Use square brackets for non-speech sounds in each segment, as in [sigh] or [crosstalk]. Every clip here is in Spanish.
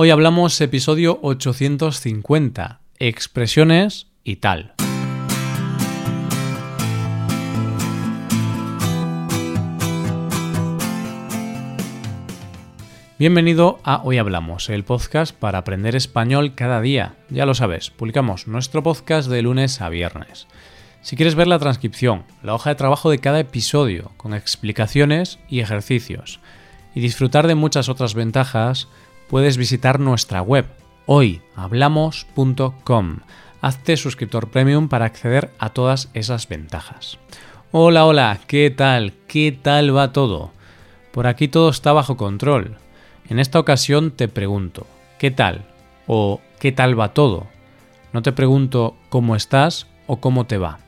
Hoy hablamos episodio 850, expresiones y tal. Bienvenido a Hoy Hablamos, el podcast para aprender español cada día. Ya lo sabes, publicamos nuestro podcast de lunes a viernes. Si quieres ver la transcripción, la hoja de trabajo de cada episodio, con explicaciones y ejercicios, y disfrutar de muchas otras ventajas, puedes visitar nuestra web hoyhablamos.com. Hazte suscriptor premium para acceder a todas esas ventajas. Hola, hola, ¿qué tal? ¿Qué tal va todo? Por aquí todo está bajo control. En esta ocasión te pregunto, ¿qué tal? o ¿qué tal va todo? No te pregunto cómo estás o cómo te va.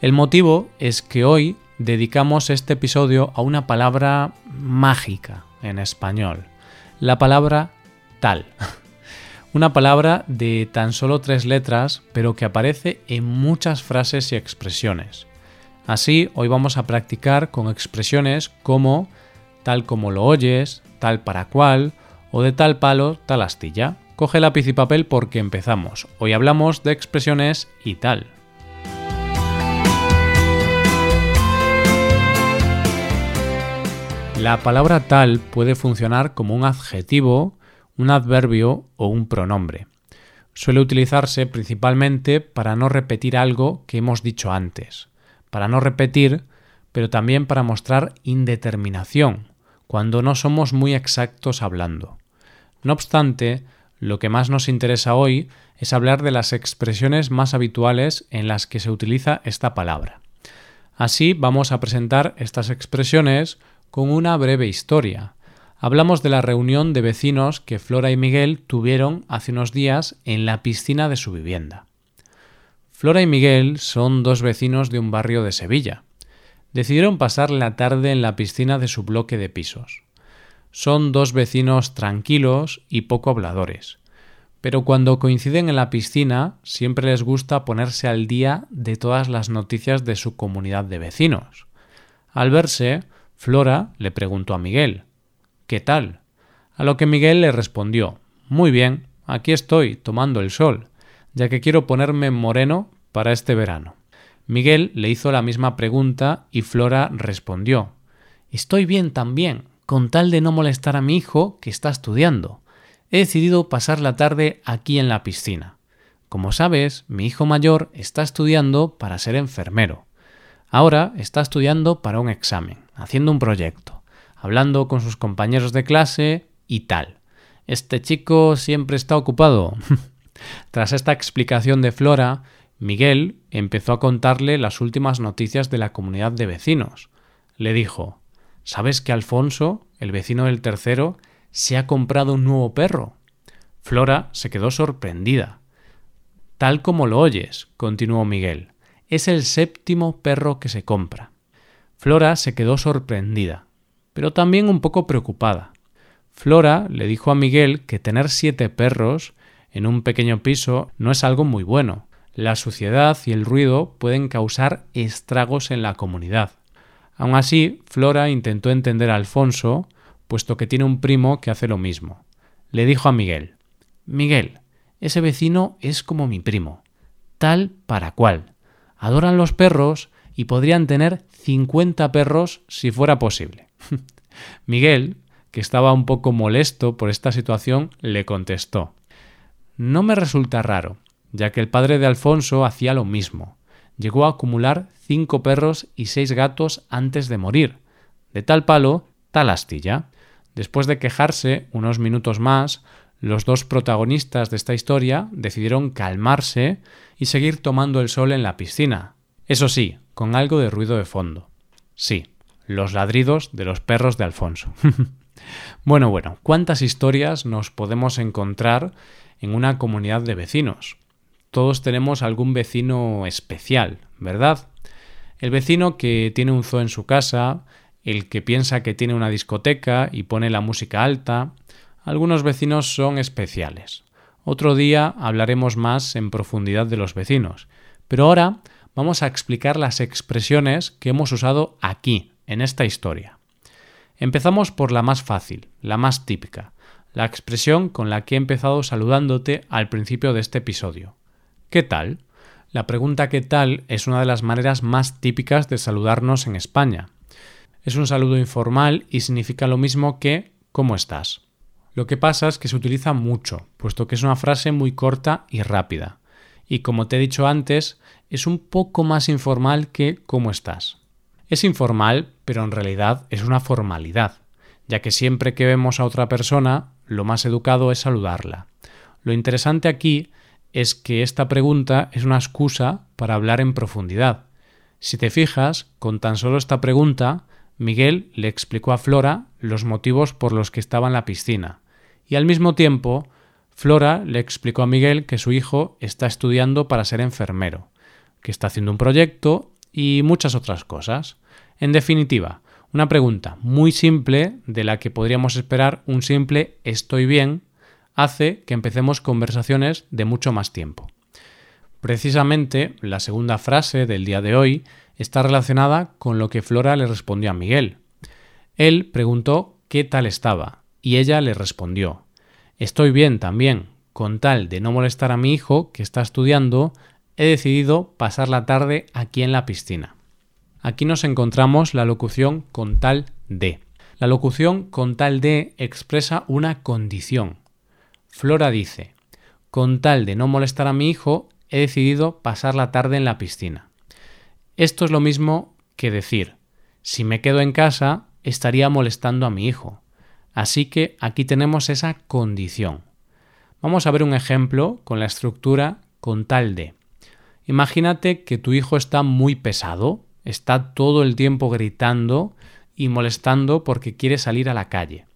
El motivo es que hoy dedicamos este episodio a una palabra mágica en español, la palabra tal. Una palabra de tan solo tres letras, pero que aparece en muchas frases y expresiones. Así, hoy vamos a practicar con expresiones como tal como lo oyes, tal para cual, o de tal palo, tal astilla. Coge lápiz y papel porque empezamos. Hoy hablamos de expresiones y tal. La palabra tal puede funcionar como un adjetivo, un adverbio o un pronombre. Suele utilizarse principalmente para no repetir algo que hemos dicho antes, para no repetir, pero también para mostrar indeterminación, cuando no somos muy exactos hablando. No obstante, lo que más nos interesa hoy es hablar de las expresiones más habituales en las que se utiliza esta palabra. Así vamos a presentar estas expresiones con una breve historia. Hablamos de la reunión de vecinos que Flora y Miguel tuvieron hace unos días en la piscina de su vivienda. Flora y Miguel son dos vecinos de un barrio de Sevilla decidieron pasar la tarde en la piscina de su bloque de pisos. Son dos vecinos tranquilos y poco habladores, pero cuando coinciden en la piscina siempre les gusta ponerse al día de todas las noticias de su comunidad de vecinos. Al verse, Flora le preguntó a Miguel ¿Qué tal? A lo que Miguel le respondió Muy bien, aquí estoy, tomando el sol, ya que quiero ponerme moreno para este verano. Miguel le hizo la misma pregunta y Flora respondió Estoy bien también, con tal de no molestar a mi hijo que está estudiando. He decidido pasar la tarde aquí en la piscina. Como sabes, mi hijo mayor está estudiando para ser enfermero. Ahora está estudiando para un examen, haciendo un proyecto, hablando con sus compañeros de clase y tal. Este chico siempre está ocupado. [laughs] Tras esta explicación de Flora, Miguel empezó a contarle las últimas noticias de la comunidad de vecinos. Le dijo ¿Sabes que Alfonso, el vecino del tercero, se ha comprado un nuevo perro? Flora se quedó sorprendida. Tal como lo oyes, continuó Miguel, es el séptimo perro que se compra. Flora se quedó sorprendida, pero también un poco preocupada. Flora le dijo a Miguel que tener siete perros en un pequeño piso no es algo muy bueno, la suciedad y el ruido pueden causar estragos en la comunidad. Aun así, Flora intentó entender a Alfonso, puesto que tiene un primo que hace lo mismo. Le dijo a Miguel Miguel, ese vecino es como mi primo, tal para cual. Adoran los perros y podrían tener cincuenta perros si fuera posible. [laughs] Miguel, que estaba un poco molesto por esta situación, le contestó No me resulta raro, ya que el padre de Alfonso hacía lo mismo. Llegó a acumular cinco perros y seis gatos antes de morir. De tal palo, tal astilla. Después de quejarse unos minutos más, los dos protagonistas de esta historia decidieron calmarse y seguir tomando el sol en la piscina. Eso sí, con algo de ruido de fondo. Sí, los ladridos de los perros de Alfonso. [laughs] bueno, bueno, ¿cuántas historias nos podemos encontrar en una comunidad de vecinos? todos tenemos algún vecino especial, ¿verdad? El vecino que tiene un zoo en su casa, el que piensa que tiene una discoteca y pone la música alta. Algunos vecinos son especiales. Otro día hablaremos más en profundidad de los vecinos, pero ahora vamos a explicar las expresiones que hemos usado aquí, en esta historia. Empezamos por la más fácil, la más típica, la expresión con la que he empezado saludándote al principio de este episodio. ¿Qué tal? La pregunta ¿qué tal? es una de las maneras más típicas de saludarnos en España. Es un saludo informal y significa lo mismo que ¿cómo estás? Lo que pasa es que se utiliza mucho, puesto que es una frase muy corta y rápida. Y como te he dicho antes, es un poco más informal que ¿cómo estás? Es informal, pero en realidad es una formalidad, ya que siempre que vemos a otra persona, lo más educado es saludarla. Lo interesante aquí es que esta pregunta es una excusa para hablar en profundidad. Si te fijas, con tan solo esta pregunta, Miguel le explicó a Flora los motivos por los que estaba en la piscina, y al mismo tiempo, Flora le explicó a Miguel que su hijo está estudiando para ser enfermero, que está haciendo un proyecto y muchas otras cosas. En definitiva, una pregunta muy simple de la que podríamos esperar un simple estoy bien hace que empecemos conversaciones de mucho más tiempo. Precisamente la segunda frase del día de hoy está relacionada con lo que Flora le respondió a Miguel. Él preguntó qué tal estaba y ella le respondió Estoy bien también. Con tal de no molestar a mi hijo que está estudiando, he decidido pasar la tarde aquí en la piscina. Aquí nos encontramos la locución con tal de. La locución con tal de expresa una condición. Flora dice, con tal de no molestar a mi hijo, he decidido pasar la tarde en la piscina. Esto es lo mismo que decir, si me quedo en casa, estaría molestando a mi hijo. Así que aquí tenemos esa condición. Vamos a ver un ejemplo con la estructura con tal de. Imagínate que tu hijo está muy pesado, está todo el tiempo gritando y molestando porque quiere salir a la calle.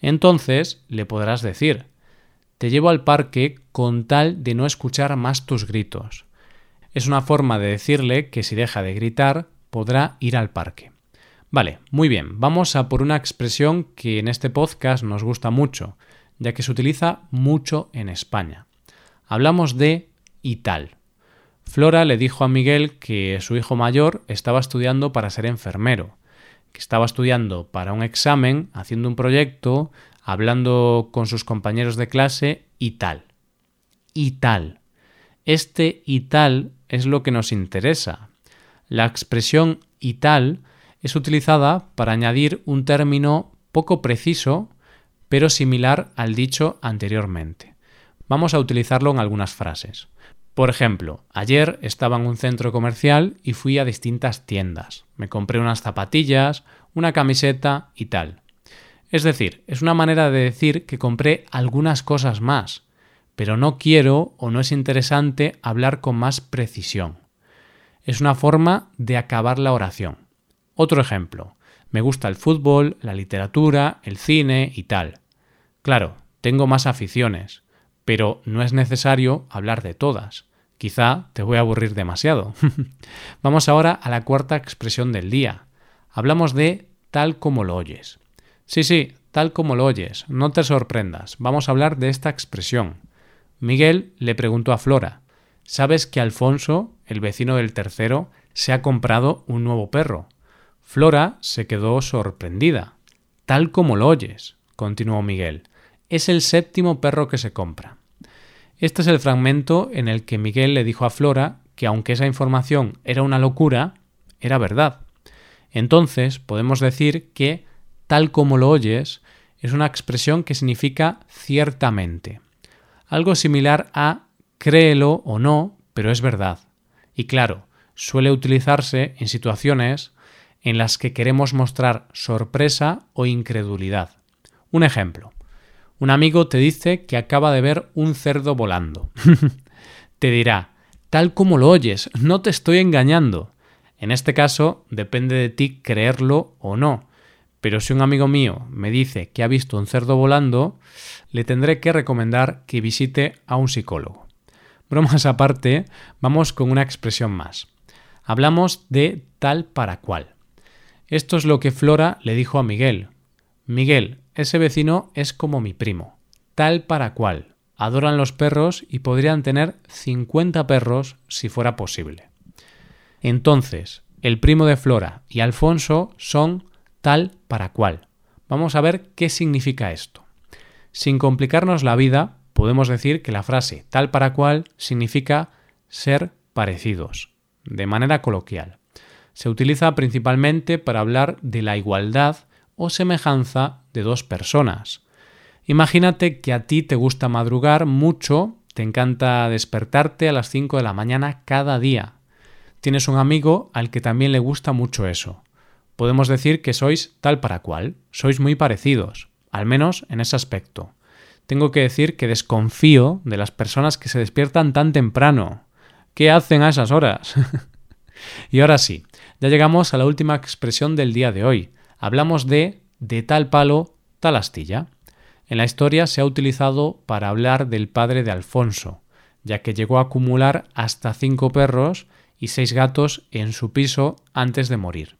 Entonces le podrás decir, te llevo al parque con tal de no escuchar más tus gritos. Es una forma de decirle que si deja de gritar, podrá ir al parque. Vale, muy bien, vamos a por una expresión que en este podcast nos gusta mucho, ya que se utiliza mucho en España. Hablamos de y tal. Flora le dijo a Miguel que su hijo mayor estaba estudiando para ser enfermero, que estaba estudiando para un examen, haciendo un proyecto, hablando con sus compañeros de clase y tal. Y tal. Este y tal es lo que nos interesa. La expresión y tal es utilizada para añadir un término poco preciso, pero similar al dicho anteriormente. Vamos a utilizarlo en algunas frases. Por ejemplo, ayer estaba en un centro comercial y fui a distintas tiendas. Me compré unas zapatillas, una camiseta y tal. Es decir, es una manera de decir que compré algunas cosas más, pero no quiero o no es interesante hablar con más precisión. Es una forma de acabar la oración. Otro ejemplo. Me gusta el fútbol, la literatura, el cine y tal. Claro, tengo más aficiones, pero no es necesario hablar de todas. Quizá te voy a aburrir demasiado. [laughs] Vamos ahora a la cuarta expresión del día. Hablamos de tal como lo oyes. Sí, sí, tal como lo oyes, no te sorprendas, vamos a hablar de esta expresión. Miguel le preguntó a Flora, ¿sabes que Alfonso, el vecino del tercero, se ha comprado un nuevo perro? Flora se quedó sorprendida. Tal como lo oyes, continuó Miguel, es el séptimo perro que se compra. Este es el fragmento en el que Miguel le dijo a Flora que aunque esa información era una locura, era verdad. Entonces podemos decir que tal como lo oyes, es una expresión que significa ciertamente. Algo similar a créelo o no, pero es verdad. Y claro, suele utilizarse en situaciones en las que queremos mostrar sorpresa o incredulidad. Un ejemplo. Un amigo te dice que acaba de ver un cerdo volando. [laughs] te dirá, tal como lo oyes, no te estoy engañando. En este caso, depende de ti creerlo o no, pero si un amigo mío me dice que ha visto un cerdo volando, le tendré que recomendar que visite a un psicólogo. Bromas aparte, vamos con una expresión más. Hablamos de tal para cual. Esto es lo que Flora le dijo a Miguel. Miguel, ese vecino es como mi primo. Tal para cual. Adoran los perros y podrían tener 50 perros si fuera posible. Entonces, el primo de Flora y Alfonso son tal para cual. Vamos a ver qué significa esto. Sin complicarnos la vida, podemos decir que la frase tal para cual significa ser parecidos, de manera coloquial. Se utiliza principalmente para hablar de la igualdad o semejanza de dos personas. Imagínate que a ti te gusta madrugar mucho, te encanta despertarte a las 5 de la mañana cada día. Tienes un amigo al que también le gusta mucho eso. Podemos decir que sois tal para cual, sois muy parecidos, al menos en ese aspecto. Tengo que decir que desconfío de las personas que se despiertan tan temprano. ¿Qué hacen a esas horas? [laughs] y ahora sí, ya llegamos a la última expresión del día de hoy. Hablamos de de tal palo, tal astilla. En la historia se ha utilizado para hablar del padre de Alfonso, ya que llegó a acumular hasta cinco perros y seis gatos en su piso antes de morir.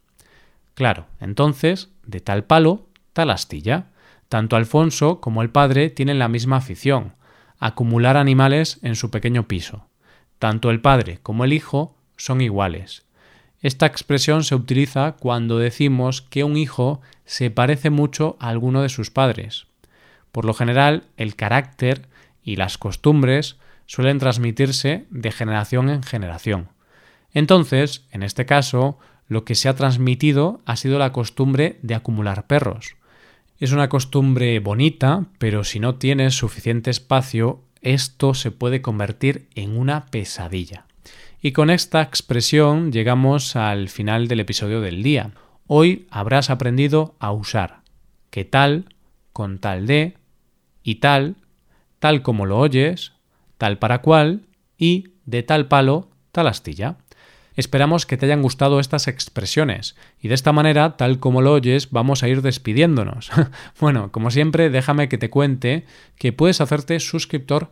Claro, entonces, de tal palo, tal astilla. Tanto Alfonso como el padre tienen la misma afición, acumular animales en su pequeño piso. Tanto el padre como el hijo son iguales. Esta expresión se utiliza cuando decimos que un hijo se parece mucho a alguno de sus padres. Por lo general, el carácter y las costumbres suelen transmitirse de generación en generación. Entonces, en este caso, lo que se ha transmitido ha sido la costumbre de acumular perros. Es una costumbre bonita, pero si no tienes suficiente espacio, esto se puede convertir en una pesadilla. Y con esta expresión llegamos al final del episodio del día. Hoy habrás aprendido a usar que tal, con tal de, y tal, tal como lo oyes, tal para cual y de tal palo, tal astilla. Esperamos que te hayan gustado estas expresiones y de esta manera, tal como lo oyes, vamos a ir despidiéndonos. [laughs] bueno, como siempre, déjame que te cuente que puedes hacerte suscriptor